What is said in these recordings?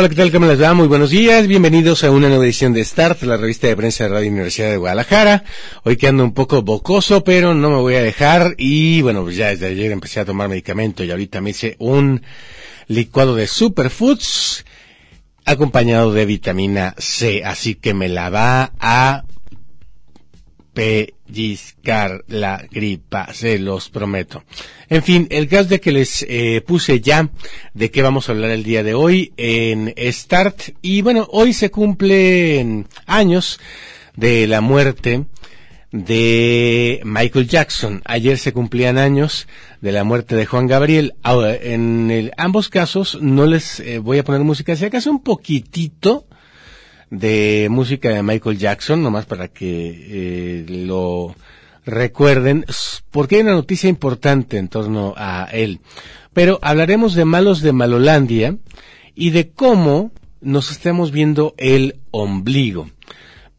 Hola, ¿qué tal? ¿Cómo les va? Muy buenos días. Bienvenidos a una nueva edición de Start, la revista de prensa de Radio Universidad de Guadalajara. Hoy que ando un poco bocoso, pero no me voy a dejar. Y bueno, pues ya desde ayer empecé a tomar medicamento y ahorita me hice un licuado de superfoods acompañado de vitamina C. Así que me la va a pellizcar la gripa, se los prometo. En fin, el caso de que les eh, puse ya de qué vamos a hablar el día de hoy en Start. Y bueno, hoy se cumplen años de la muerte de Michael Jackson. Ayer se cumplían años de la muerte de Juan Gabriel. Ahora, en ambos casos no les eh, voy a poner música, si acaso un poquitito de música de Michael Jackson, nomás para que eh, lo recuerden, porque hay una noticia importante en torno a él. Pero hablaremos de Malos de Malolandia y de cómo nos estamos viendo el ombligo.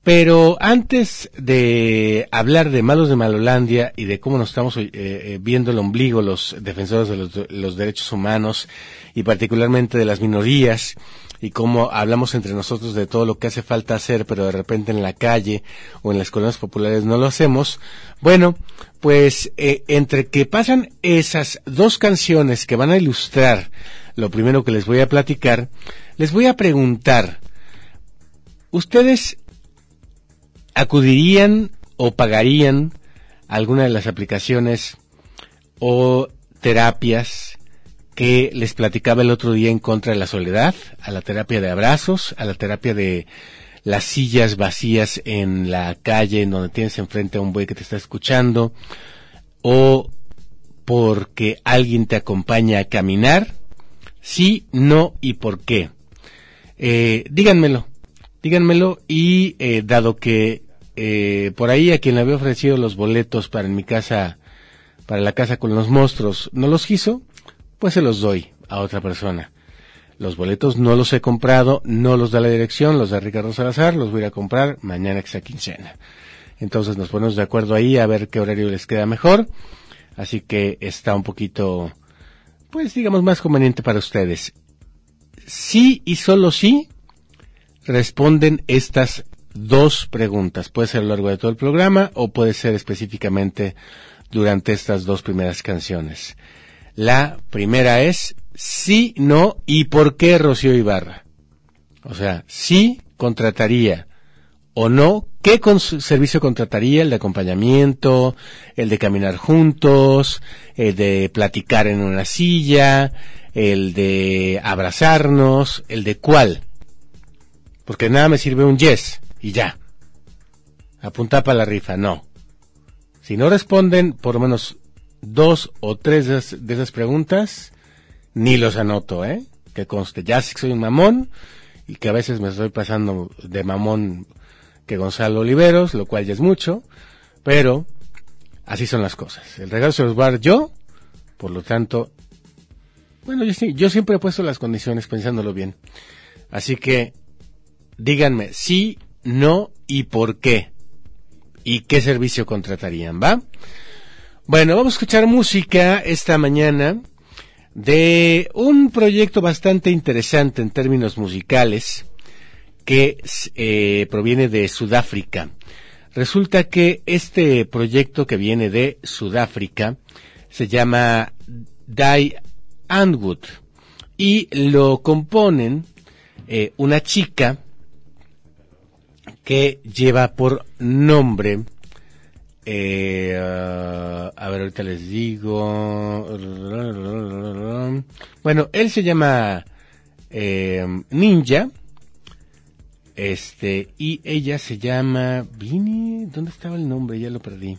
Pero antes de hablar de Malos de Malolandia y de cómo nos estamos eh, eh, viendo el ombligo los defensores de los, los derechos humanos y particularmente de las minorías, y cómo hablamos entre nosotros de todo lo que hace falta hacer, pero de repente en la calle o en las colonias populares no lo hacemos. Bueno, pues eh, entre que pasan esas dos canciones que van a ilustrar lo primero que les voy a platicar, les voy a preguntar, ¿ustedes acudirían o pagarían alguna de las aplicaciones o terapias que les platicaba el otro día en contra de la soledad, a la terapia de abrazos, a la terapia de las sillas vacías en la calle en donde tienes enfrente a un buey que te está escuchando, o porque alguien te acompaña a caminar, sí, no y por qué. Eh, díganmelo, díganmelo y eh, dado que eh, por ahí a quien le había ofrecido los boletos para en mi casa, para la casa con los monstruos, no los quiso, pues se los doy a otra persona. Los boletos no los he comprado, no los da la dirección, los da Ricardo Salazar, los voy a comprar mañana que sea quincena. Entonces nos ponemos de acuerdo ahí a ver qué horario les queda mejor. Así que está un poquito, pues digamos, más conveniente para ustedes. Sí y solo sí responden estas dos preguntas. Puede ser a lo largo de todo el programa o puede ser específicamente durante estas dos primeras canciones. La primera es sí, no y por qué Rocío Ibarra. O sea, sí contrataría o no, ¿qué servicio contrataría? El de acompañamiento, el de caminar juntos, el de platicar en una silla, el de abrazarnos, el de cuál. Porque nada me sirve un yes y ya. Apunta para la rifa, no. Si no responden por lo menos dos o tres de esas, preguntas, ni los anoto, ¿eh? Que conste, ya sé que soy un mamón y que a veces me estoy pasando de mamón que Gonzalo Oliveros, lo cual ya es mucho, pero así son las cosas. El regalo se los voy a dar yo, por lo tanto, bueno, yo, yo siempre he puesto las condiciones pensándolo bien. Así que díganme sí, no y por qué. ¿Y qué servicio contratarían, va? Bueno, vamos a escuchar música esta mañana de un proyecto bastante interesante en términos musicales que eh, proviene de Sudáfrica. Resulta que este proyecto que viene de Sudáfrica se llama Die Andwood y lo componen eh, una chica que lleva por nombre eh, a ver, ahorita les digo. Bueno, él se llama eh, Ninja. Este, y ella se llama Vini. ¿Dónde estaba el nombre? Ya lo perdí.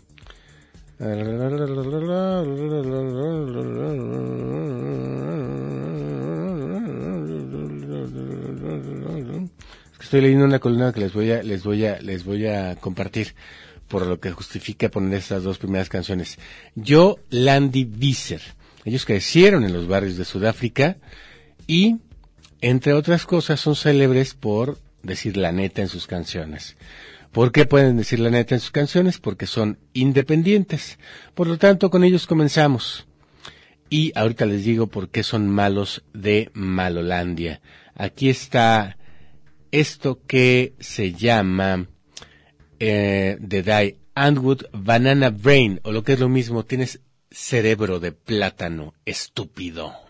Estoy leyendo una columna que les voy a, les voy a, les voy a compartir por lo que justifica poner estas dos primeras canciones. Yo, Landy Visser. Ellos crecieron en los barrios de Sudáfrica y, entre otras cosas, son célebres por decir la neta en sus canciones. ¿Por qué pueden decir la neta en sus canciones? Porque son independientes. Por lo tanto, con ellos comenzamos. Y ahorita les digo por qué son malos de Malolandia. Aquí está esto que se llama eh, The Die Andwood Banana Brain, o lo que es lo mismo, tienes cerebro de plátano estúpido.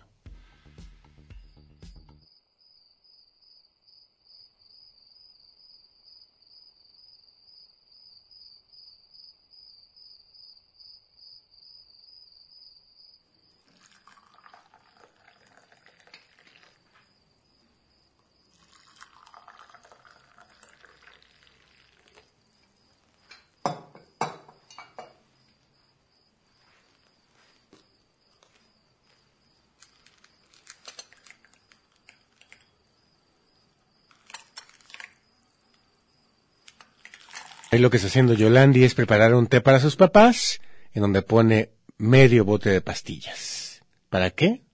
Ahí lo que está haciendo Yolandi es preparar un té para sus papás, en donde pone medio bote de pastillas. ¿Para qué?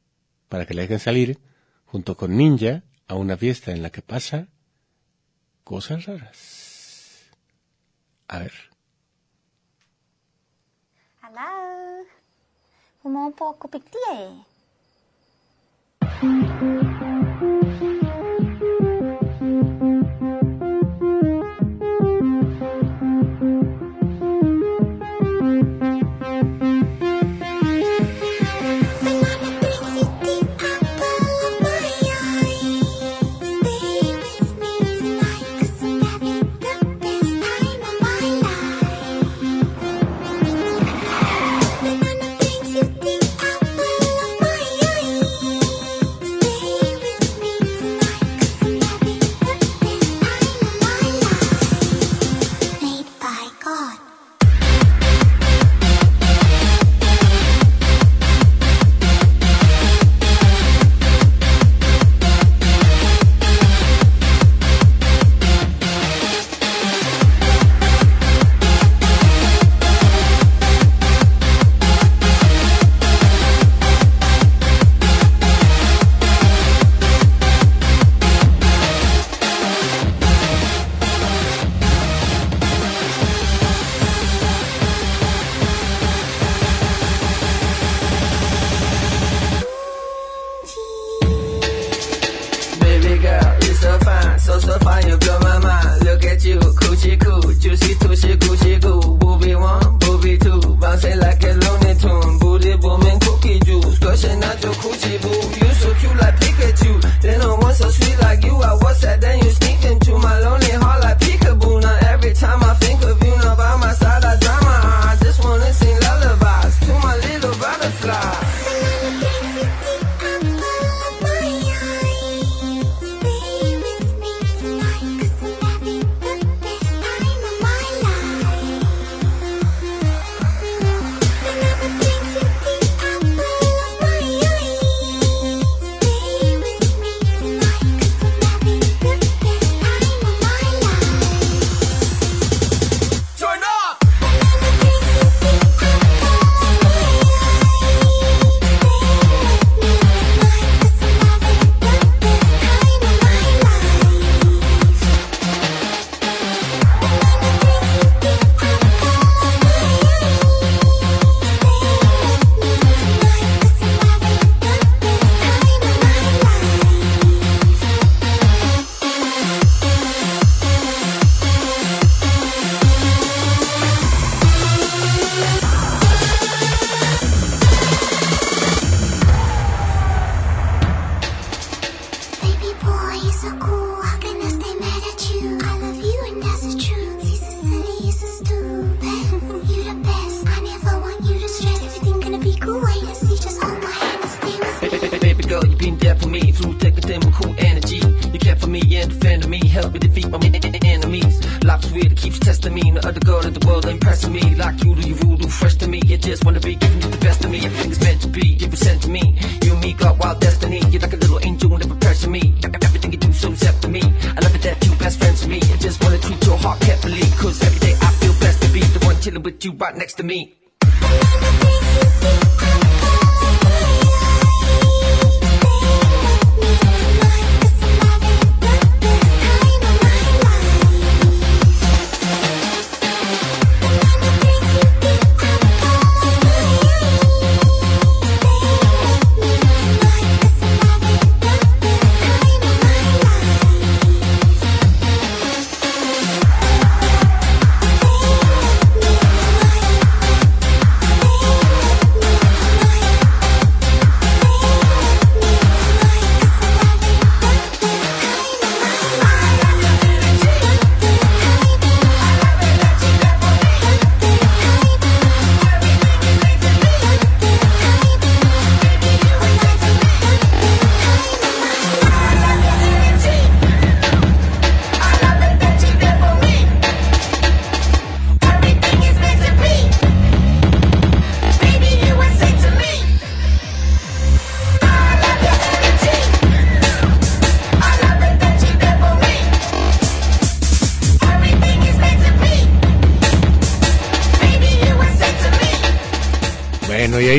Para que le dejen salir, junto con Ninja, a una fiesta en la que pasa cosas raras. A ver. Hello. un poco wild destiny. You're like a little angel,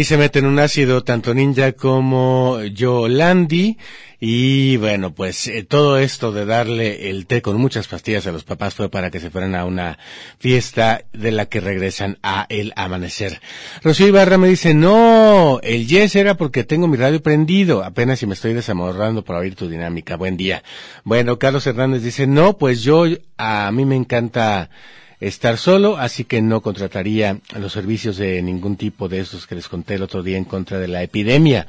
se meten un ácido tanto Ninja como Yolandi. Y bueno, pues eh, todo esto de darle el té con muchas pastillas a los papás fue para que se fueran a una fiesta de la que regresan a el amanecer. Rocío Ibarra me dice, no, el yes era porque tengo mi radio prendido, apenas si me estoy desamorrando por oír tu dinámica. Buen día. Bueno, Carlos Hernández dice, no, pues yo, a mí me encanta estar solo, así que no contrataría los servicios de ningún tipo de esos que les conté el otro día en contra de la epidemia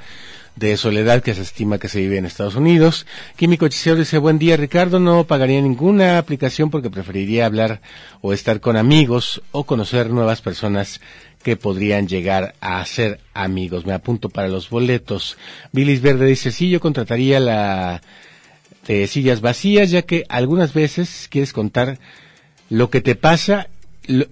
de soledad que se estima que se vive en Estados Unidos. Químico Hechicero dice, buen día Ricardo, no pagaría ninguna aplicación porque preferiría hablar o estar con amigos o conocer nuevas personas que podrían llegar a ser amigos. Me apunto para los boletos. Billis Verde dice, sí, yo contrataría la de sillas vacías, ya que algunas veces quieres contar lo que te pasa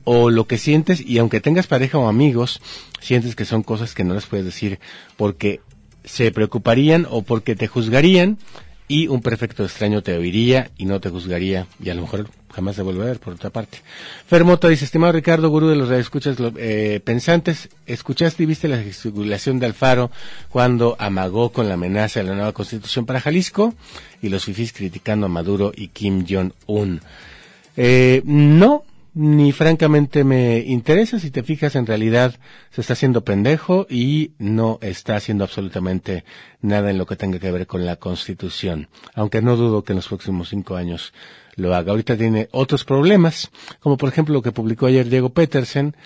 o lo que sientes y aunque tengas pareja o amigos, sientes que son cosas que no les puedes decir porque se preocuparían o porque te juzgarían y un perfecto extraño te oiría y no te juzgaría y a lo mejor jamás te vuelve a ver por otra parte. Fermota dice, estimado Ricardo, gurú de los escuchas eh, pensantes, ¿escuchaste y viste la gesticulación de Alfaro cuando amagó con la amenaza de la nueva constitución para Jalisco? Y los fifís criticando a Maduro y Kim Jong-un. Eh, no, ni francamente me interesa. Si te fijas, en realidad se está haciendo pendejo y no está haciendo absolutamente nada en lo que tenga que ver con la Constitución. Aunque no dudo que en los próximos cinco años lo haga. Ahorita tiene otros problemas, como por ejemplo lo que publicó ayer Diego Petersen,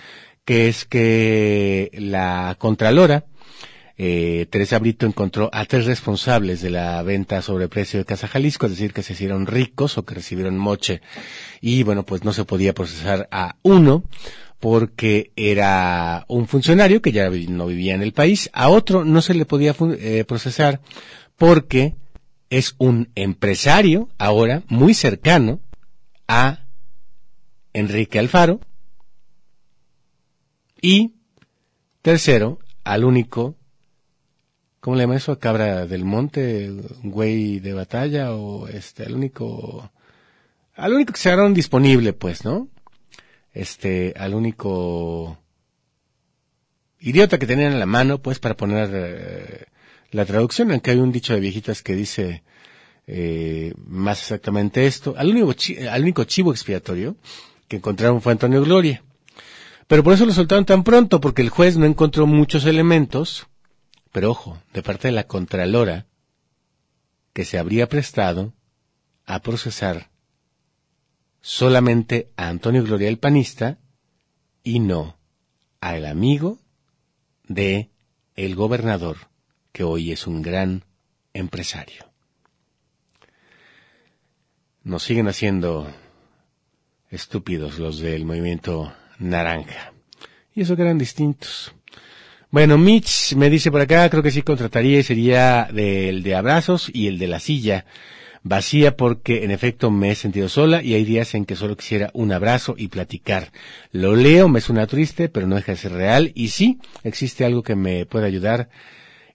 que es que la Contralora, eh, Teresa Brito encontró a tres responsables de la venta a sobreprecio de Casa Jalisco, es decir, que se hicieron ricos o que recibieron moche. Y bueno, pues no se podía procesar a uno porque era un funcionario que ya no vivía en el país. A otro no se le podía eh, procesar porque es un empresario ahora muy cercano a Enrique Alfaro. Y tercero, al único ¿cómo le llaman eso? Cabra del monte, güey de batalla o este, al único, al único que se agarraron disponible, pues, ¿no? Este, al único idiota que tenían en la mano, pues, para poner eh, la traducción, aunque hay un dicho de viejitas que dice eh, más exactamente esto, al único, al único chivo expiatorio que encontraron fue Antonio Gloria. Pero por eso lo soltaron tan pronto, porque el juez no encontró muchos elementos pero ojo, de parte de la Contralora, que se habría prestado a procesar solamente a Antonio Gloria el panista y no a el amigo de el gobernador, que hoy es un gran empresario. Nos siguen haciendo estúpidos los del movimiento naranja. Y eso que eran distintos. Bueno, Mitch me dice por acá, creo que sí contrataría y sería del de abrazos y el de la silla vacía porque en efecto me he sentido sola y hay días en que solo quisiera un abrazo y platicar. Lo leo, me suena triste, pero no deja de ser real y sí, existe algo que me puede ayudar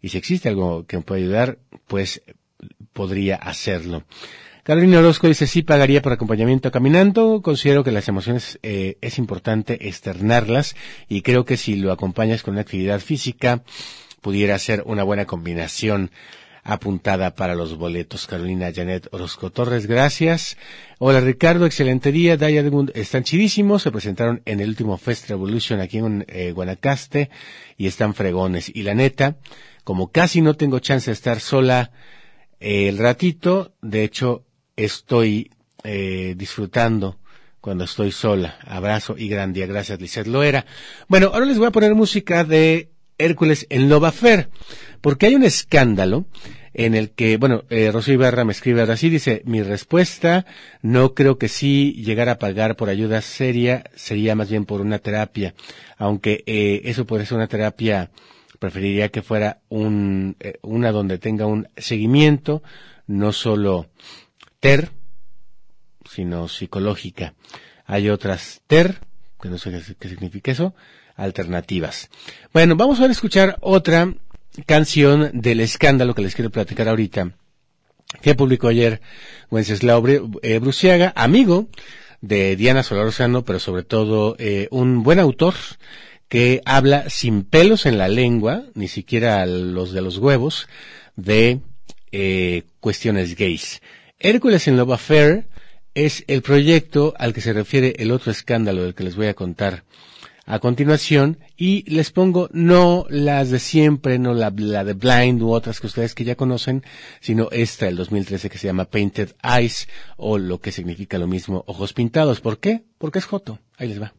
y si existe algo que me puede ayudar, pues podría hacerlo. Carolina Orozco dice, sí pagaría por acompañamiento caminando. Considero que las emociones eh, es importante externarlas y creo que si lo acompañas con una actividad física, pudiera ser una buena combinación apuntada para los boletos. Carolina Janet Orozco Torres, gracias. Hola Ricardo, excelente día. Daya están chidísimos. Se presentaron en el último Fest Revolution aquí en eh, Guanacaste y están fregones. Y la neta, como casi no tengo chance de estar sola eh, el ratito, de hecho estoy eh, disfrutando cuando estoy sola. Abrazo y gran día. Gracias, Lizeth Loera. Bueno, ahora les voy a poner música de Hércules en Lobafer, porque hay un escándalo en el que, bueno, eh, Rocío Ibarra me escribe ahora sí, dice, mi respuesta, no creo que sí llegar a pagar por ayuda seria, sería más bien por una terapia, aunque eh, eso puede ser una terapia, preferiría que fuera un, eh, una donde tenga un seguimiento, no solo TER, sino psicológica. Hay otras TER, que no sé qué, significa eso, alternativas. Bueno, vamos a escuchar otra canción del escándalo que les quiero platicar ahorita, que publicó ayer Wenceslao eh, Bruciaga, amigo de Diana Solorzano, pero sobre todo eh, un buen autor que habla sin pelos en la lengua, ni siquiera los de los huevos, de eh, cuestiones gays. Hércules en Love Affair es el proyecto al que se refiere el otro escándalo del que les voy a contar a continuación y les pongo no las de siempre, no la, la, de Blind u otras que ustedes que ya conocen, sino esta del 2013 que se llama Painted Eyes o lo que significa lo mismo ojos pintados. ¿Por qué? Porque es Joto. Ahí les va.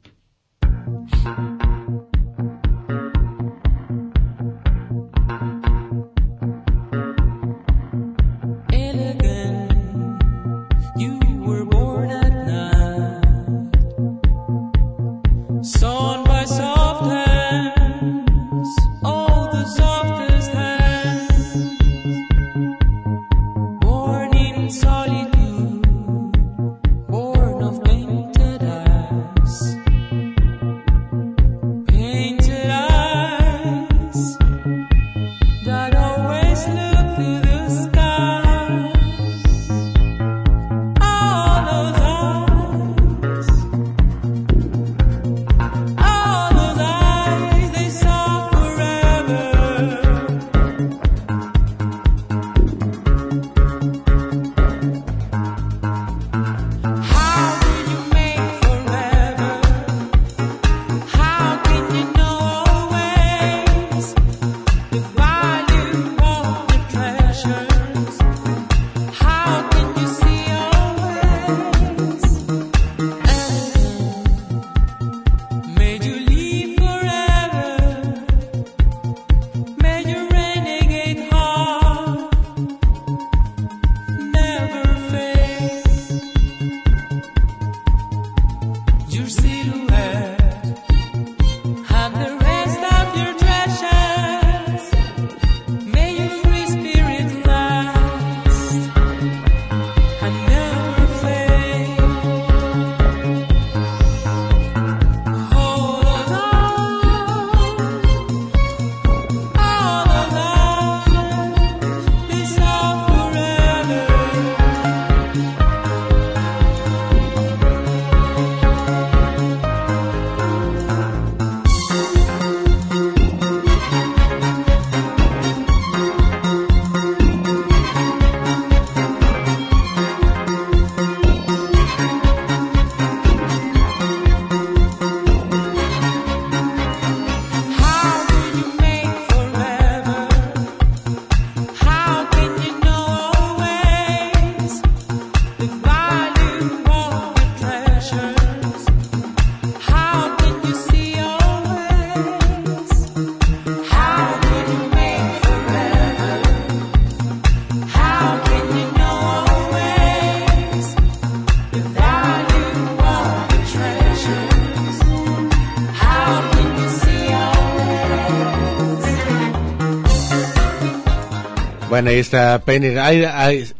Bueno, ahí está Painted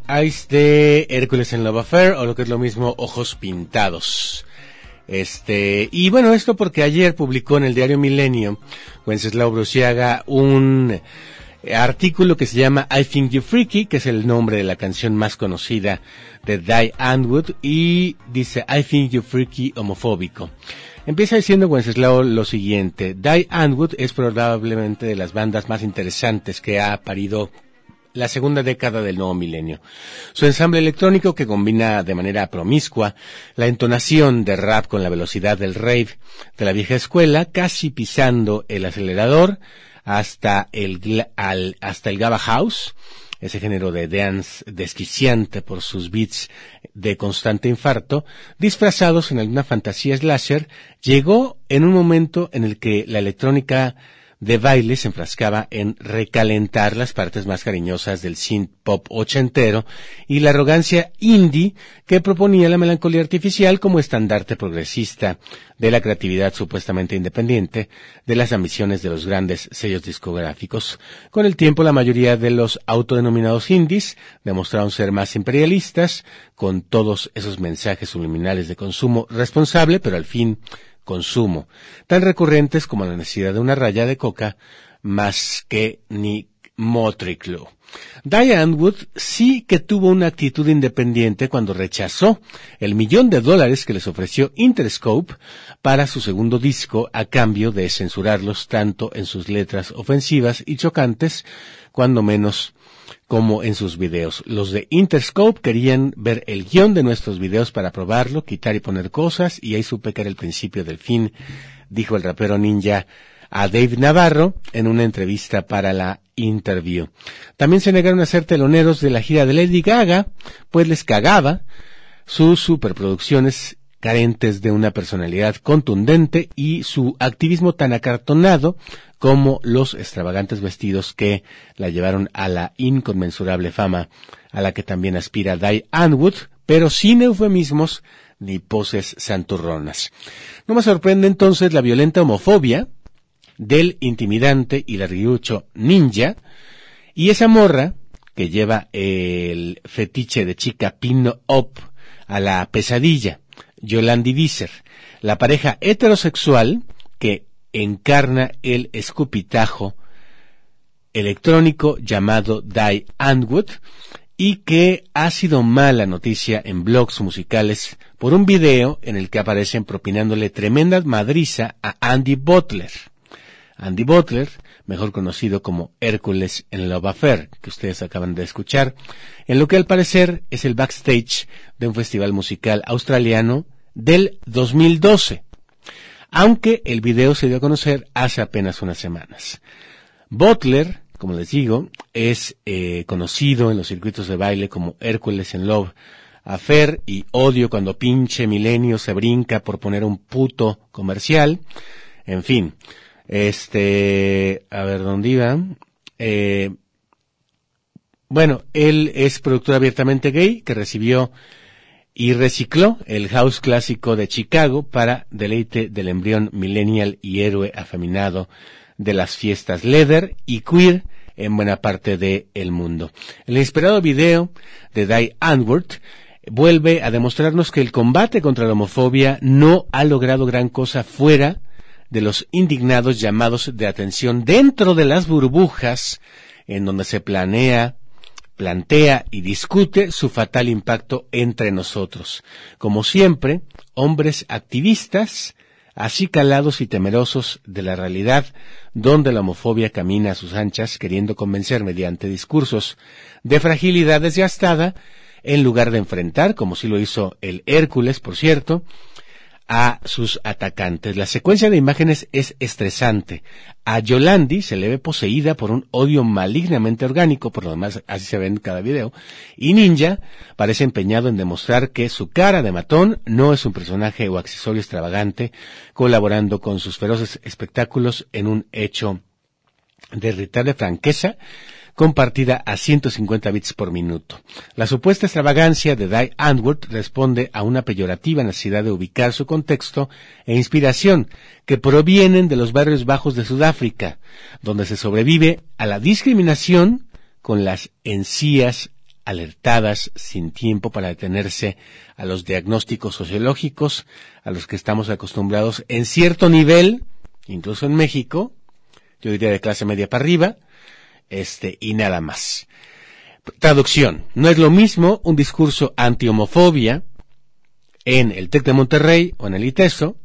Eyes de Hércules en Love Affair, o lo que es lo mismo, Ojos Pintados. Este, y bueno, esto porque ayer publicó en el diario Milenio, Wenceslao Bruciaga, un artículo que se llama I Think You Freaky, que es el nombre de la canción más conocida de Die Andwood, y dice I Think You Freaky homofóbico. Empieza diciendo Wenceslao lo siguiente, Die Andwood es probablemente de las bandas más interesantes que ha parido la segunda década del nuevo milenio. Su ensamble electrónico que combina de manera promiscua la entonación de rap con la velocidad del rave de la vieja escuela, casi pisando el acelerador hasta el, al- hasta el Gaba House, ese género de dance desquiciante por sus beats de constante infarto, disfrazados en alguna fantasía slasher, llegó en un momento en el que la electrónica de baile se enfrascaba en recalentar las partes más cariñosas del synth pop ochentero y la arrogancia indie que proponía la melancolía artificial como estandarte progresista de la creatividad supuestamente independiente de las ambiciones de los grandes sellos discográficos. Con el tiempo la mayoría de los autodenominados indies demostraron ser más imperialistas con todos esos mensajes subliminales de consumo responsable, pero al fin consumo, tan recurrentes como la necesidad de una raya de coca más que ni Crue. Diane Wood sí que tuvo una actitud independiente cuando rechazó el millón de dólares que les ofreció Interscope para su segundo disco a cambio de censurarlos tanto en sus letras ofensivas y chocantes, cuando menos como en sus videos. Los de Interscope querían ver el guion de nuestros videos para probarlo, quitar y poner cosas, y ahí supe que era el principio del fin, dijo el rapero ninja a Dave Navarro en una entrevista para la Interview. También se negaron a ser teloneros de la gira de Lady Gaga, pues les cagaba sus superproducciones carentes de una personalidad contundente y su activismo tan acartonado como los extravagantes vestidos que la llevaron a la inconmensurable fama a la que también aspira Di Anwood, pero sin eufemismos ni poses santurronas. No me sorprende entonces la violenta homofobia del intimidante y larguirucho ninja y esa morra que lleva el fetiche de chica pin-up a la pesadilla, Yolandi Visser, la pareja heterosexual que encarna el escupitajo electrónico llamado Die Andwood y que ha sido mala noticia en blogs musicales por un video en el que aparecen propinándole tremenda madriza a Andy Butler. Andy Butler, mejor conocido como Hércules en Love Affair, que ustedes acaban de escuchar, en lo que al parecer es el backstage de un festival musical australiano del 2012, aunque el video se dio a conocer hace apenas unas semanas. Butler, como les digo, es eh, conocido en los circuitos de baile como Hércules en Love Affair y odio cuando pinche milenio se brinca por poner un puto comercial. En fin, este, a ver dónde iba. Eh, bueno, él es productor abiertamente gay que recibió y recicló el house clásico de Chicago para deleite del embrión millennial y héroe afeminado de las fiestas leather y queer en buena parte del el mundo. El inesperado video de Die Antwoord vuelve a demostrarnos que el combate contra la homofobia no ha logrado gran cosa fuera de los indignados llamados de atención dentro de las burbujas en donde se planea, plantea y discute su fatal impacto entre nosotros. Como siempre, hombres activistas, así calados y temerosos de la realidad donde la homofobia camina a sus anchas queriendo convencer mediante discursos de fragilidad desgastada en lugar de enfrentar, como sí lo hizo el Hércules, por cierto, a sus atacantes. La secuencia de imágenes es estresante. A Yolandi se le ve poseída por un odio malignamente orgánico, por lo demás así se ve en cada video, y Ninja parece empeñado en demostrar que su cara de matón no es un personaje o accesorio extravagante, colaborando con sus feroces espectáculos en un hecho de irritable franqueza compartida a 150 bits por minuto. La supuesta extravagancia de Die Antwoord responde a una peyorativa necesidad de ubicar su contexto e inspiración que provienen de los barrios bajos de Sudáfrica, donde se sobrevive a la discriminación con las encías alertadas sin tiempo para detenerse a los diagnósticos sociológicos a los que estamos acostumbrados en cierto nivel, incluso en México, yo diría de clase media para arriba, este, y nada más. Traducción. No es lo mismo un discurso anti-homofobia en el TEC de Monterrey o en el ITESO,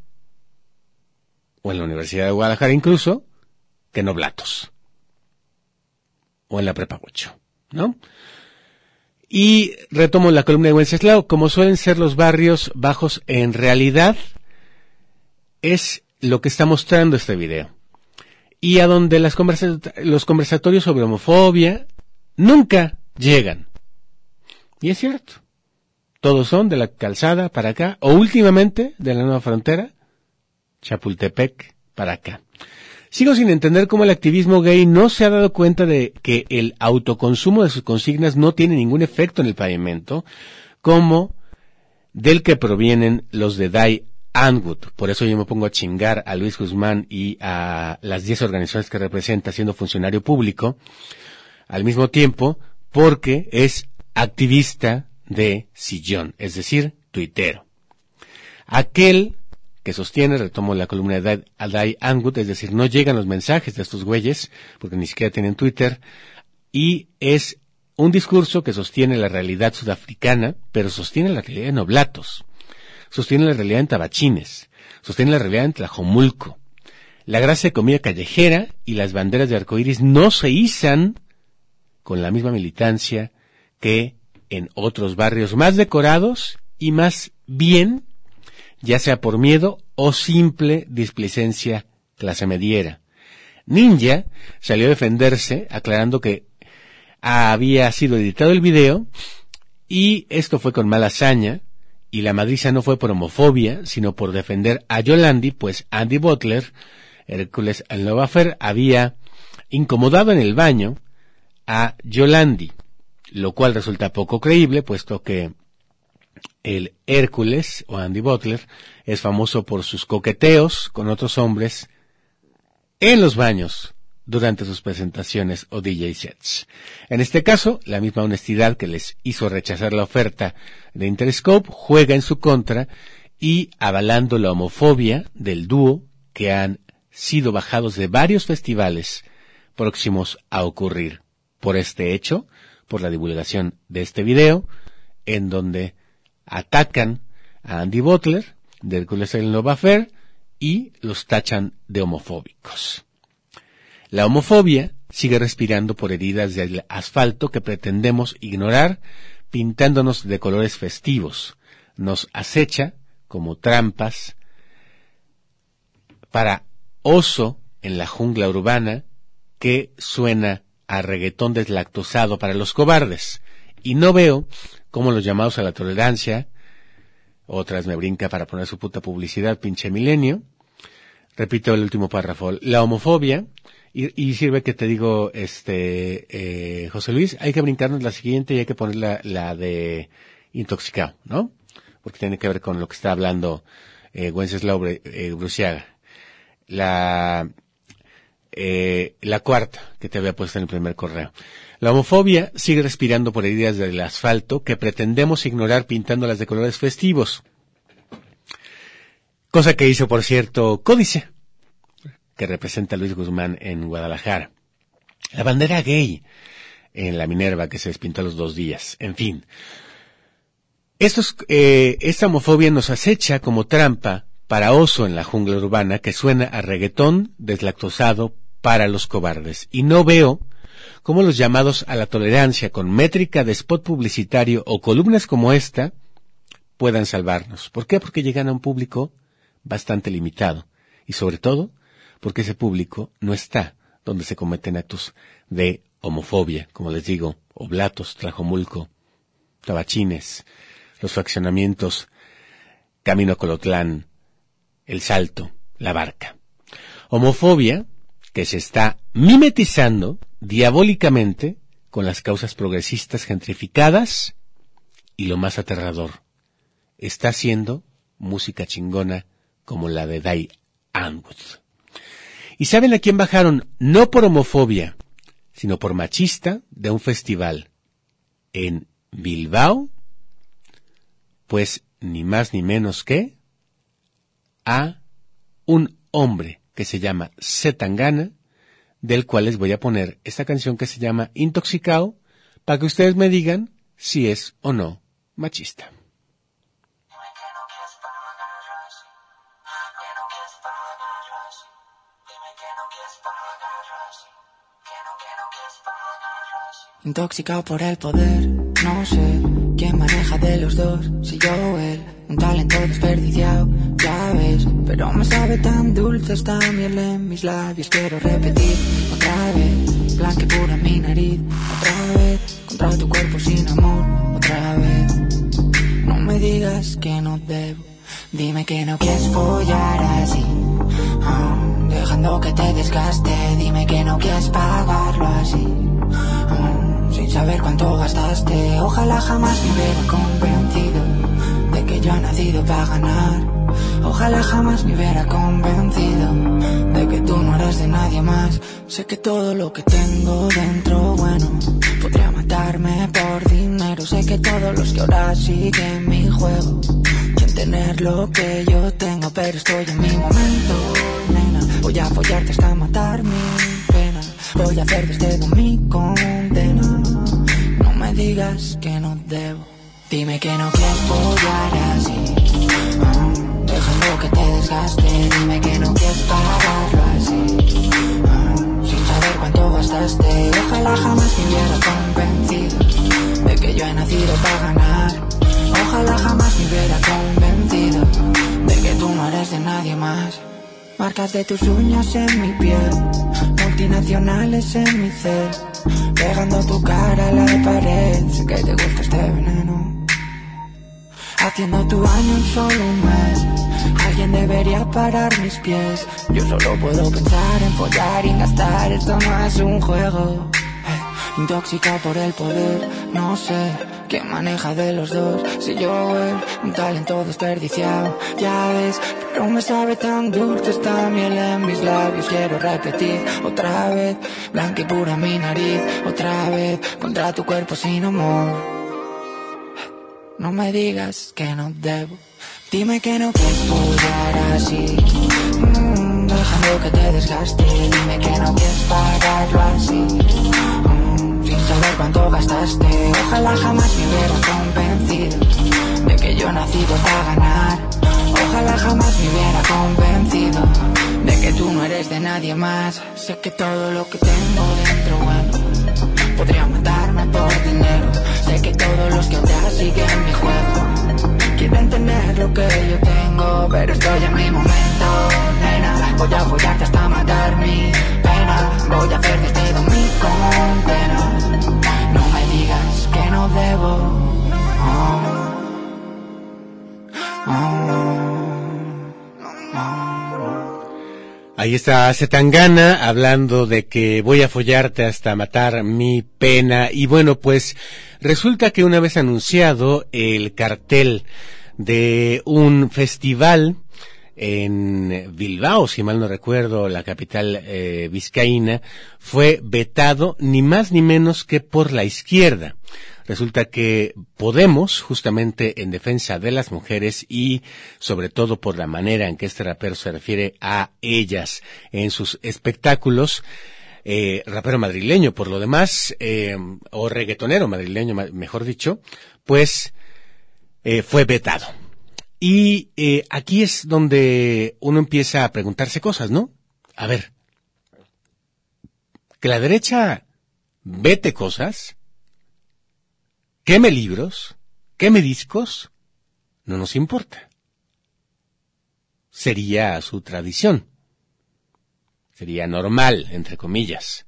o en la Universidad de Guadalajara incluso, que en Oblatos. O en la Prepa 8, ¿no? Y retomo la columna de Wenceslao, como suelen ser los barrios bajos en realidad, es lo que está mostrando este video. Y a donde las los conversatorios sobre homofobia nunca llegan. Y es cierto. Todos son de la calzada para acá, o últimamente de la nueva frontera, Chapultepec para acá. Sigo sin entender cómo el activismo gay no se ha dado cuenta de que el autoconsumo de sus consignas no tiene ningún efecto en el pavimento, como del que provienen los de Dai Anwood. Por eso yo me pongo a chingar a Luis Guzmán y a las 10 organizaciones que representa siendo funcionario público, al mismo tiempo, porque es activista de sillón, es decir, tuitero. Aquel que sostiene, retomo la columna de Adai Angut, es decir, no llegan los mensajes de estos güeyes, porque ni siquiera tienen Twitter, y es un discurso que sostiene la realidad sudafricana, pero sostiene la realidad en Oblatos, sostiene la realidad en Tabachines, sostiene la realidad en Tlajomulco. La gracia de comida callejera y las banderas de arcoíris no se izan con la misma militancia que en otros barrios más decorados y más bien ya sea por miedo o simple displicencia clase mediera. Ninja salió a defenderse aclarando que había sido editado el video y esto fue con mala hazaña y la madriza no fue por homofobia, sino por defender a Yolandi, pues Andy Butler, Hércules Alnovafer, había incomodado en el baño a Yolandi, lo cual resulta poco creíble, puesto que el Hércules o Andy Butler es famoso por sus coqueteos con otros hombres en los baños durante sus presentaciones o DJ sets. En este caso, la misma honestidad que les hizo rechazar la oferta de Interscope juega en su contra y avalando la homofobia del dúo que han sido bajados de varios festivales próximos a ocurrir por este hecho, por la divulgación de este video, en donde atacan a Andy Butler, de Hércules el Nova Fair, y los tachan de homofóbicos. La homofobia sigue respirando por heridas del asfalto que pretendemos ignorar pintándonos de colores festivos. Nos acecha como trampas para oso en la jungla urbana que suena a reggaetón deslactosado para los cobardes. Y no veo como los llamados a la tolerancia, otras me brinca para poner su puta publicidad, pinche milenio. Repito el último párrafo. La homofobia, y, sirve que te digo, este, eh, José Luis, hay que brincarnos la siguiente y hay que poner la, la de intoxicado, ¿no? Porque tiene que ver con lo que está hablando eh, Wenceslao eh, Bruciaga. La, eh, la cuarta que te había puesto en el primer correo. La homofobia sigue respirando por heridas del asfalto que pretendemos ignorar pintándolas de colores festivos. Cosa que hizo, por cierto, Códice, que representa a Luis Guzmán en Guadalajara. La bandera gay en la Minerva que se despintó a los dos días. En fin. Estos, eh, esta homofobia nos acecha como trampa para oso en la jungla urbana que suena a reggaetón deslactosado para los cobardes. Y no veo cómo los llamados a la tolerancia con métrica de spot publicitario o columnas como esta puedan salvarnos. ¿Por qué? Porque llegan a un público bastante limitado. Y sobre todo, porque ese público no está donde se cometen actos de homofobia, como les digo, oblatos, trajomulco, tabachines, los fraccionamientos, Camino Colotlán, El Salto, La Barca. Homofobia que se está mimetizando diabólicamente con las causas progresistas gentrificadas y lo más aterrador, está haciendo música chingona como la de Dai Anwood. ¿Y saben a quién bajaron? No por homofobia, sino por machista de un festival en Bilbao, pues ni más ni menos que a un hombre que se llama Setangana, del cual les voy a poner esta canción que se llama Intoxicado, para que ustedes me digan si es o no machista. Intoxicado por el poder, no sé quién maneja de los dos, si yo o él. Un talento desperdiciado, ya ves, pero me sabe tan dulce esta miel en mis labios. Quiero repetir otra vez, blanca y pura mi nariz, otra vez, contra tu cuerpo sin amor, otra vez. No me digas que no debo, dime que no quieres follar así. Ah, dejando que te desgaste, dime que no quieres pagarlo así. Saber cuánto gastaste, ojalá jamás me hubiera convencido de que yo he nacido para ganar. Ojalá jamás me hubiera convencido de que tú no eres de nadie más. Sé que todo lo que tengo dentro, bueno, podría matarme por dinero. Sé que todos los que ahora siguen mi juego quieren tener lo que yo tengo, pero estoy en mi momento, nena. Voy a follarte hasta matar mi pena. Voy a hacer este mi condena. Digas que no debo. Dime que no quieres follar así. Ah, dejando que te desgaste. Dime que no quieres pagarlo así. Ah, sin saber cuánto gastaste. Ojalá jamás me hubiera convencido de que yo he nacido para ganar. Ojalá jamás me hubiera convencido de que tú no eres de nadie más. Marcas de tus uñas en mi piel, multinacionales en mi ser, pegando tu cara a la pared. Sé que te gusta este veneno. Haciendo tu año en solo un mes, alguien debería parar mis pies. Yo solo puedo pensar en follar y gastar, esto no es un juego. Eh, Intoxicado por el poder, no sé quién maneja de los dos. Si yo o él, un talento desperdiciado, ya ves, pero me sabe tan dulce esta miel en mis labios. Quiero repetir otra vez, blanca y pura mi nariz, otra vez, contra tu cuerpo sin amor. No me digas que no debo. Dime que no quieres follar así. Dejando que te desgaste. Dime que no quieres pagarlo así. Mm, sin saber cuánto gastaste. Ojalá jamás me hubiera convencido de que yo nacido para ganar. Ojalá jamás me hubiera convencido de que tú no eres de nadie más. Sé que todo lo que tengo dentro, bueno, podría matarme por dinero. Sé que todos los que ahora siguen mi juego quieren tener lo que yo tengo, pero estoy en mi momento, nena. Voy a follarte hasta matar mi pena. Voy a hacer de este mi condena. No me digas que no debo. Oh. Ahí está Zetangana hablando de que voy a follarte hasta matar mi pena. Y bueno, pues resulta que una vez anunciado el cartel de un festival en Bilbao, si mal no recuerdo, la capital eh, vizcaína, fue vetado ni más ni menos que por la izquierda. Resulta que Podemos, justamente en defensa de las mujeres y sobre todo por la manera en que este rapero se refiere a ellas en sus espectáculos, eh, rapero madrileño por lo demás, eh, o reggaetonero madrileño, mejor dicho, pues eh, fue vetado. Y aquí es donde uno empieza a preguntarse cosas, ¿no? A ver, que la derecha vete cosas, queme libros, queme discos, no nos importa. Sería su tradición. Sería normal, entre comillas.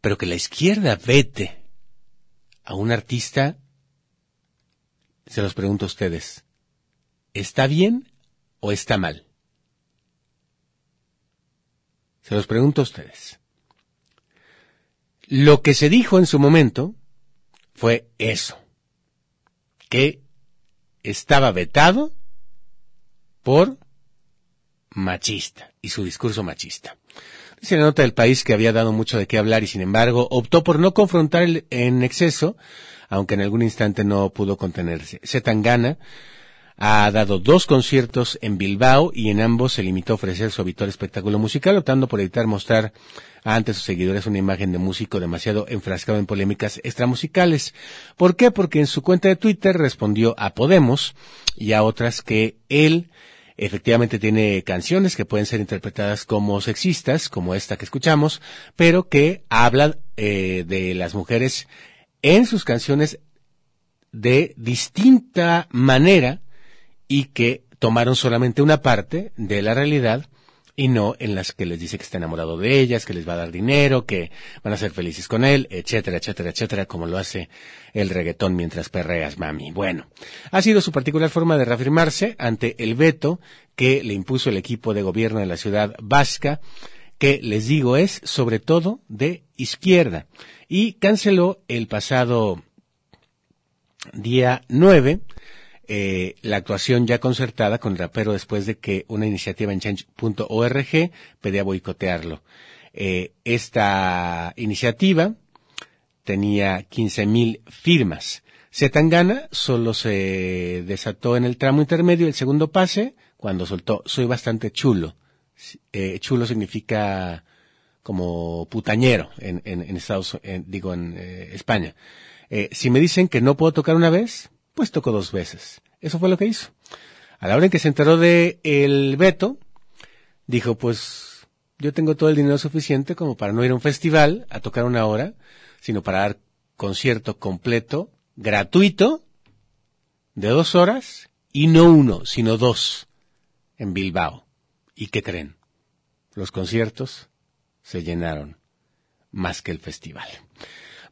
Pero que la izquierda vete a un artista, se los pregunto a ustedes, ¿está bien o está mal? Se los pregunto a ustedes. Lo que se dijo en su momento fue eso, que estaba vetado por machista y su discurso machista. Dice la nota del país que había dado mucho de qué hablar y sin embargo optó por no confrontar en exceso, aunque en algún instante no pudo contenerse. Zetangana Ha dado dos conciertos en Bilbao y en ambos se limitó a ofrecer su habitual espectáculo musical, optando por evitar mostrar ante sus seguidores una imagen de músico demasiado enfrascado en polémicas extramusicales. ¿Por qué? Porque en su cuenta de Twitter respondió a Podemos y a otras que él efectivamente tiene canciones que pueden ser interpretadas como sexistas, como esta que escuchamos, pero que habla eh, de las mujeres en sus canciones de distinta manera y que tomaron solamente una parte de la realidad y no en las que les dice que está enamorado de ellas, que les va a dar dinero, que van a ser felices con él, etcétera, etcétera, etcétera, como lo hace el reggaetón mientras perreas, mami. Bueno, ha sido su particular forma de reafirmarse ante el veto que le impuso el equipo de gobierno de la ciudad vasca, que les digo es sobre todo de izquierda, y canceló el pasado día 9 eh, la actuación ya concertada con el rapero después de que una iniciativa en change.org pedía boicotearlo. Eh, esta iniciativa tenía 15.000 firmas. Setangana solo se desató en el tramo intermedio, el segundo pase, cuando soltó Soy bastante chulo. Eh, chulo significa como putañero en, en, Estados digo en eh, España. Eh, si me dicen que no puedo tocar una vez, pues tocó dos veces. Eso fue lo que hizo. A la hora en que se enteró de el veto, dijo, pues yo tengo todo el dinero suficiente como para no ir a un festival a tocar una hora, sino para dar concierto completo, gratuito, de dos horas, y no uno, sino dos, en Bilbao. ¿Y qué creen? Los conciertos se llenaron más que el festival.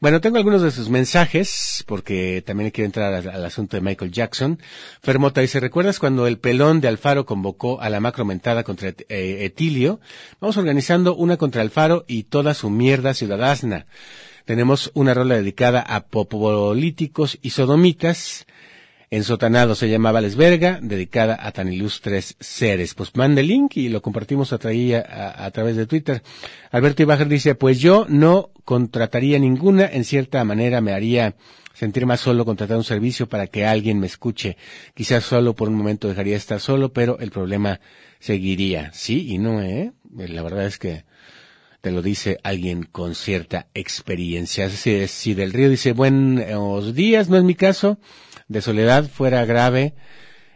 Bueno, tengo algunos de sus mensajes, porque también quiero entrar al, asunto de Michael Jackson. Fermota dice, ¿recuerdas cuando el pelón de Alfaro convocó a la macromentada contra eh, Etilio? Vamos organizando una contra Alfaro y toda su mierda ciudadana. Tenemos una rola dedicada a popolíticos y sodomitas en Sotanado se llamaba Lesberga, dedicada a tan ilustres seres. Pues mande el link y lo compartimos a, a, a través de Twitter. Alberto Ibajer dice, pues yo no contrataría ninguna, en cierta manera me haría sentir más solo contratar un servicio para que alguien me escuche. Quizás solo por un momento dejaría de estar solo, pero el problema seguiría. Sí y no, ¿eh? La verdad es que te lo dice alguien con cierta experiencia. Si, si del río dice buenos días, no es mi caso, de soledad fuera grave,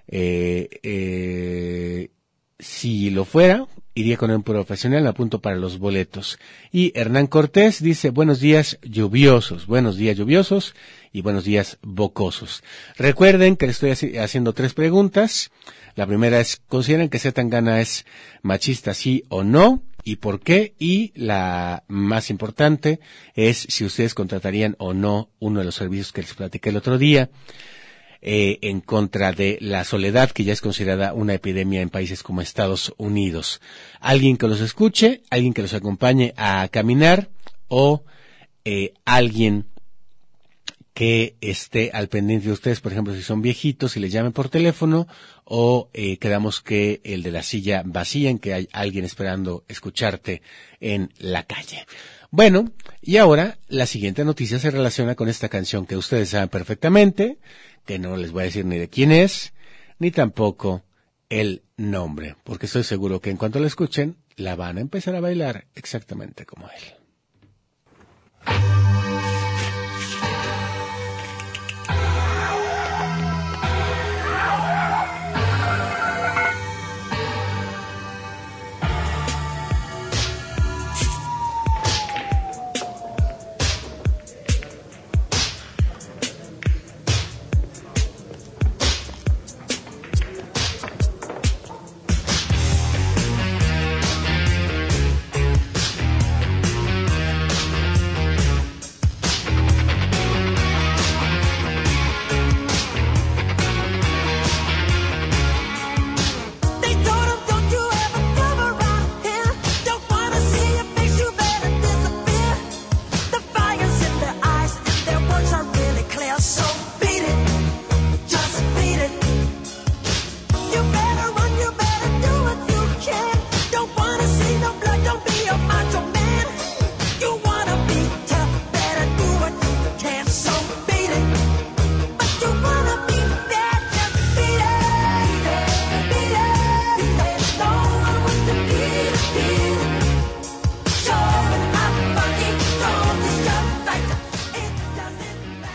eh, eh, si lo fuera, iría con un profesional, apunto para los boletos. Y Hernán Cortés dice, buenos días lluviosos, buenos días lluviosos y buenos días bocosos. Recuerden que le estoy haciendo tres preguntas. La primera es, ¿consideran que Zetangana es machista sí o no? ¿Y por qué? Y la más importante es si ustedes contratarían o no uno de los servicios que les platiqué el otro día eh, en contra de la soledad, que ya es considerada una epidemia en países como Estados Unidos. Alguien que los escuche, alguien que los acompañe a caminar o eh, alguien que esté al pendiente de ustedes, por ejemplo, si son viejitos y les llamen por teléfono, o eh, quedamos que el de la silla vacía, en que hay alguien esperando escucharte en la calle. Bueno, y ahora la siguiente noticia se relaciona con esta canción que ustedes saben perfectamente, que no les voy a decir ni de quién es, ni tampoco el nombre, porque estoy seguro que en cuanto la escuchen, la van a empezar a bailar exactamente como él.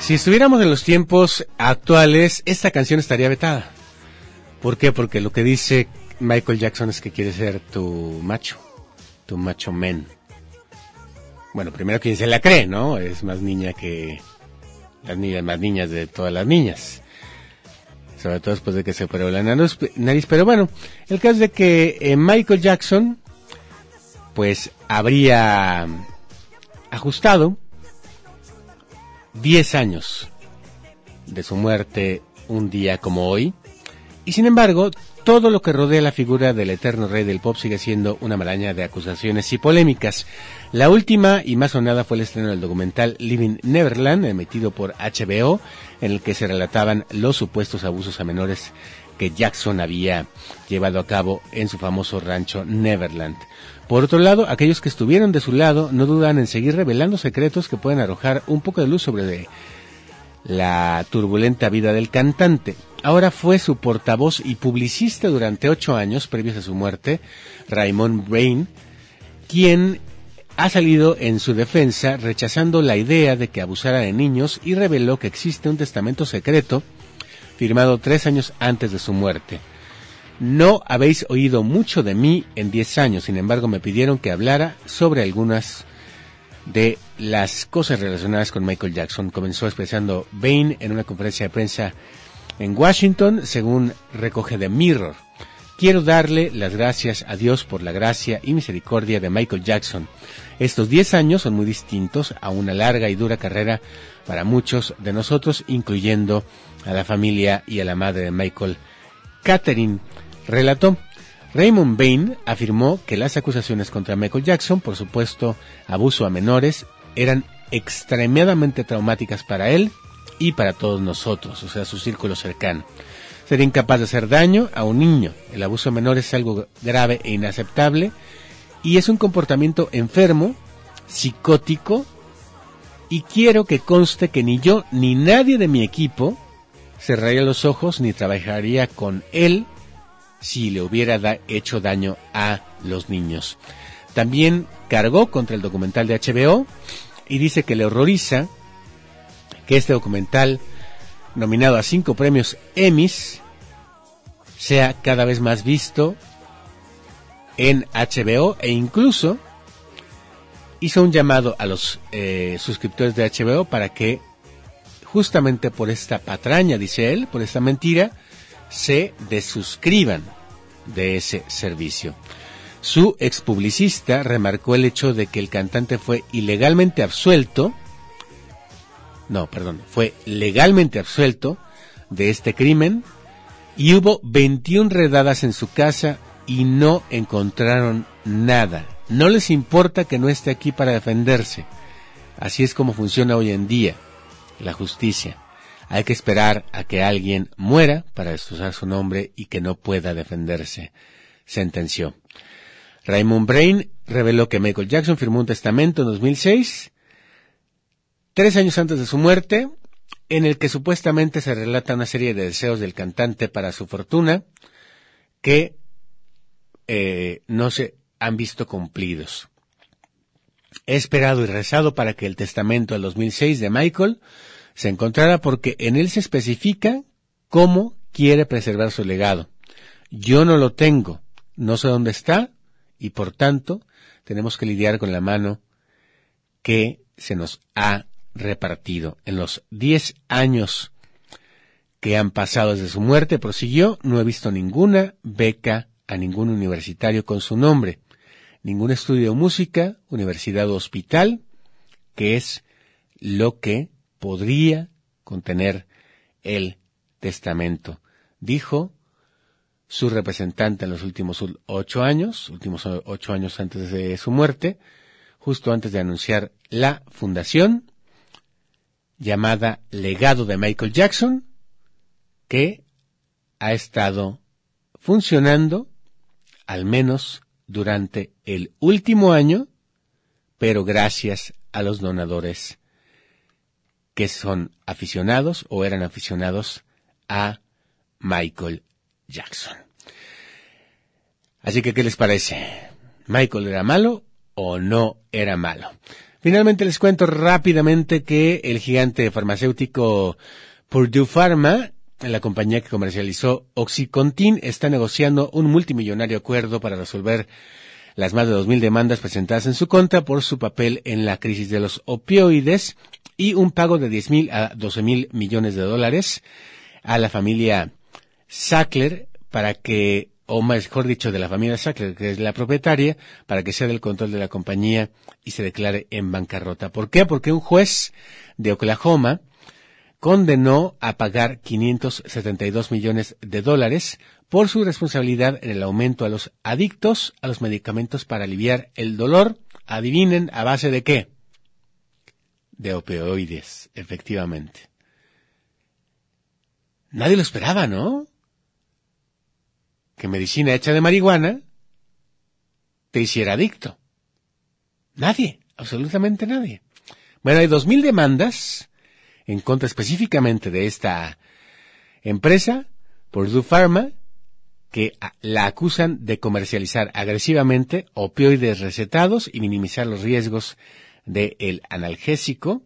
Si estuviéramos en los tiempos actuales, esta canción estaría vetada. ¿Por qué? Porque lo que dice Michael Jackson es que quiere ser tu macho, tu macho men. Bueno, primero quien se la cree, ¿no? Es más niña que las niñas, más niñas de todas las niñas. Sobre todo después de que se operó la nariz. Pero bueno, el caso de que eh, Michael Jackson, pues habría ajustado 10 años de su muerte un día como hoy. Y sin embargo, todo lo que rodea la figura del eterno rey del pop sigue siendo una maraña de acusaciones y polémicas. La última y más sonada fue el estreno del documental Living Neverland, emitido por HBO, en el que se relataban los supuestos abusos a menores que Jackson había llevado a cabo en su famoso rancho Neverland. Por otro lado, aquellos que estuvieron de su lado no dudan en seguir revelando secretos que pueden arrojar un poco de luz sobre la turbulenta vida del cantante. Ahora fue su portavoz y publicista durante ocho años previos a su muerte, Raymond Brain, quien ha salido en su defensa rechazando la idea de que abusara de niños y reveló que existe un testamento secreto firmado tres años antes de su muerte. No habéis oído mucho de mí en diez años, sin embargo me pidieron que hablara sobre algunas de las cosas relacionadas con Michael Jackson. Comenzó expresando Bain en una conferencia de prensa en Washington, según recoge The Mirror. Quiero darle las gracias a Dios por la gracia y misericordia de Michael Jackson. Estos 10 años son muy distintos a una larga y dura carrera para muchos de nosotros, incluyendo a la familia y a la madre de Michael, Catherine, relató. Raymond Bain afirmó que las acusaciones contra Michael Jackson, por supuesto abuso a menores, eran extremadamente traumáticas para él y para todos nosotros, o sea, su círculo cercano. Ser incapaz de hacer daño a un niño. El abuso a menores es algo grave e inaceptable y es un comportamiento enfermo, psicótico, y quiero que conste que ni yo ni nadie de mi equipo cerraría los ojos ni trabajaría con él si le hubiera hecho daño a los niños. También cargó contra el documental de HBO y dice que le horroriza que este documental, nominado a cinco premios Emmys, sea cada vez más visto en HBO e incluso hizo un llamado a los eh, suscriptores de HBO para que justamente por esta patraña, dice él, por esta mentira, se desuscriban de ese servicio. Su expublicista remarcó el hecho de que el cantante fue ilegalmente absuelto, no, perdón, fue legalmente absuelto de este crimen y hubo 21 redadas en su casa y no encontraron nada. No les importa que no esté aquí para defenderse. Así es como funciona hoy en día la justicia. Hay que esperar a que alguien muera para destrozar su nombre y que no pueda defenderse, sentenció. Raymond Brain reveló que Michael Jackson firmó un testamento en 2006, tres años antes de su muerte, en el que supuestamente se relata una serie de deseos del cantante para su fortuna que eh, no se han visto cumplidos. He esperado y rezado para que el testamento del 2006 de Michael se encontrara porque en él se especifica cómo quiere preservar su legado. Yo no lo tengo, no sé dónde está y por tanto tenemos que lidiar con la mano que se nos ha repartido. En los diez años que han pasado desde su muerte, prosiguió, no he visto ninguna beca a ningún universitario con su nombre, ningún estudio de música, universidad o hospital, que es lo que podría contener el testamento, dijo su representante en los últimos ocho años, últimos ocho años antes de su muerte, justo antes de anunciar la fundación llamada Legado de Michael Jackson, que ha estado funcionando al menos durante el último año, pero gracias a los donadores que son aficionados o eran aficionados a Michael Jackson. Así que, ¿qué les parece? ¿Michael era malo o no era malo? Finalmente les cuento rápidamente que el gigante farmacéutico Purdue Pharma, la compañía que comercializó Oxycontin, está negociando un multimillonario acuerdo para resolver las más de 2.000 demandas presentadas en su contra por su papel en la crisis de los opioides y un pago de 10.000 a 12.000 millones de dólares a la familia Sackler para que, o mejor dicho, de la familia Sackler, que es la propietaria, para que sea del control de la compañía y se declare en bancarrota. ¿Por qué? Porque un juez de Oklahoma condenó a pagar 572 millones de dólares por su responsabilidad en el aumento a los adictos a los medicamentos para aliviar el dolor. Adivinen a base de qué? De opioides, efectivamente. Nadie lo esperaba, ¿no? Que medicina hecha de marihuana te hiciera adicto. Nadie, absolutamente nadie. Bueno, hay dos mil demandas en contra específicamente de esta empresa, Purdue Pharma, que la acusan de comercializar agresivamente opioides recetados y minimizar los riesgos del analgésico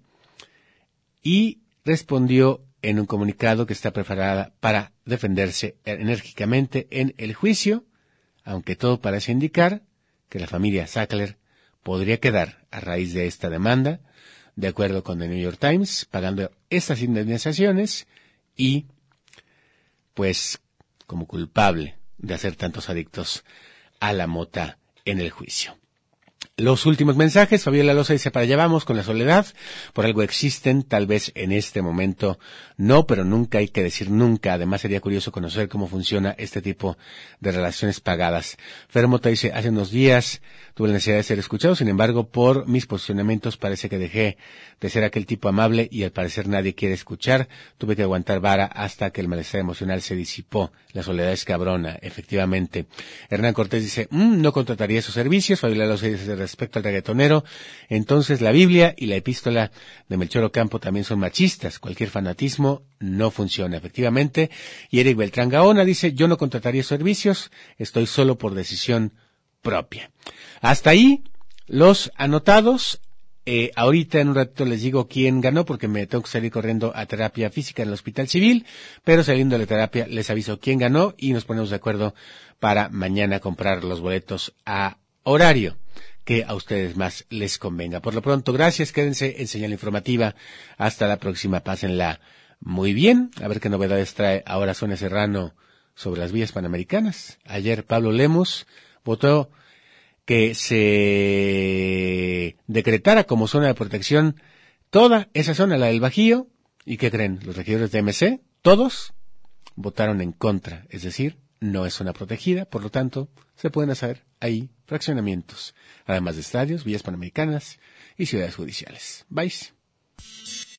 y respondió en un comunicado que está preparada para defenderse enérgicamente en el juicio, aunque todo parece indicar que la familia Sackler podría quedar a raíz de esta demanda, de acuerdo con el New York Times, pagando estas indemnizaciones y, pues, como culpable de hacer tantos adictos a la mota en el juicio. Los últimos mensajes, Fabiola Loza dice, para allá vamos con la soledad, por algo existen, tal vez en este momento no, pero nunca hay que decir nunca, además sería curioso conocer cómo funciona este tipo de relaciones pagadas. Fermota dice, hace unos días tuve la necesidad de ser escuchado, sin embargo, por mis posicionamientos parece que dejé de ser aquel tipo amable y al parecer nadie quiere escuchar, tuve que aguantar vara hasta que el malestar emocional se disipó. La soledad es cabrona, efectivamente. Hernán Cortés dice, mm, no contrataría esos servicios, Fabiola Loza dice, respecto al reggaetonero, entonces la Biblia y la epístola de Melchor Ocampo también son machistas. Cualquier fanatismo no funciona, efectivamente. Y Eric Beltrán Gaona dice, yo no contrataría servicios, estoy solo por decisión propia. Hasta ahí, los anotados. Eh, ahorita en un ratito les digo quién ganó porque me tengo que salir corriendo a terapia física en el hospital civil, pero saliendo de la terapia les aviso quién ganó y nos ponemos de acuerdo para mañana comprar los boletos a horario que a ustedes más les convenga. Por lo pronto, gracias, quédense en señal informativa. Hasta la próxima, pásenla muy bien. A ver qué novedades trae ahora Sonia Serrano sobre las vías panamericanas. Ayer Pablo Lemos votó que se decretara como zona de protección toda esa zona, la del Bajío. ¿Y qué creen? Los regidores de MC, todos votaron en contra, es decir, no es zona protegida, por lo tanto, se pueden hacer ahí fraccionamientos, además de estadios, vías panamericanas y ciudades judiciales. ¿Vais?